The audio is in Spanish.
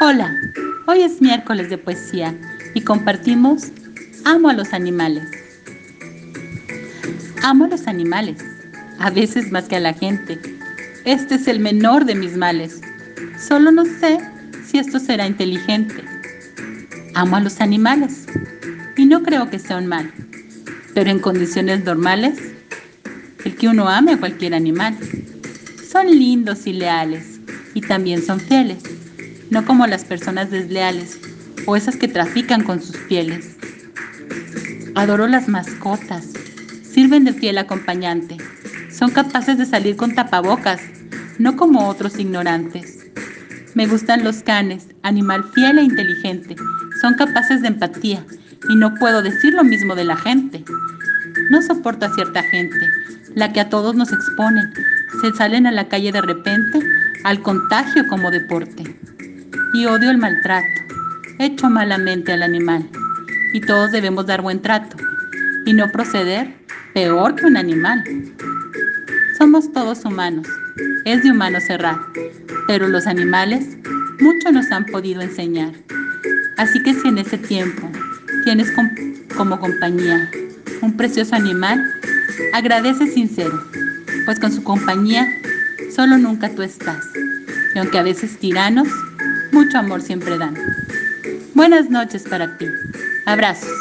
Hola, hoy es miércoles de poesía y compartimos Amo a los animales. Amo a los animales, a veces más que a la gente. Este es el menor de mis males. Solo no sé si esto será inteligente. Amo a los animales y no creo que sea un mal, pero en condiciones normales, el que uno ame a cualquier animal. Son lindos y leales y también son fieles, no como las personas desleales o esas que trafican con sus pieles. Adoro las mascotas, sirven de fiel acompañante, son capaces de salir con tapabocas, no como otros ignorantes. Me gustan los canes, animal fiel e inteligente, son capaces de empatía y no puedo decir lo mismo de la gente. No soporto a cierta gente, la que a todos nos expone, se salen a la calle de repente al contagio como deporte. Y odio el maltrato, hecho malamente al animal. Y todos debemos dar buen trato y no proceder peor que un animal. Somos todos humanos, es de humano cerrar, pero los animales mucho nos han podido enseñar. Así que si en ese tiempo tienes como compañía un precioso animal, agradece sincero pues con su compañía solo nunca tú estás. Y aunque a veces tiranos, mucho amor siempre dan. Buenas noches para ti. Abrazos.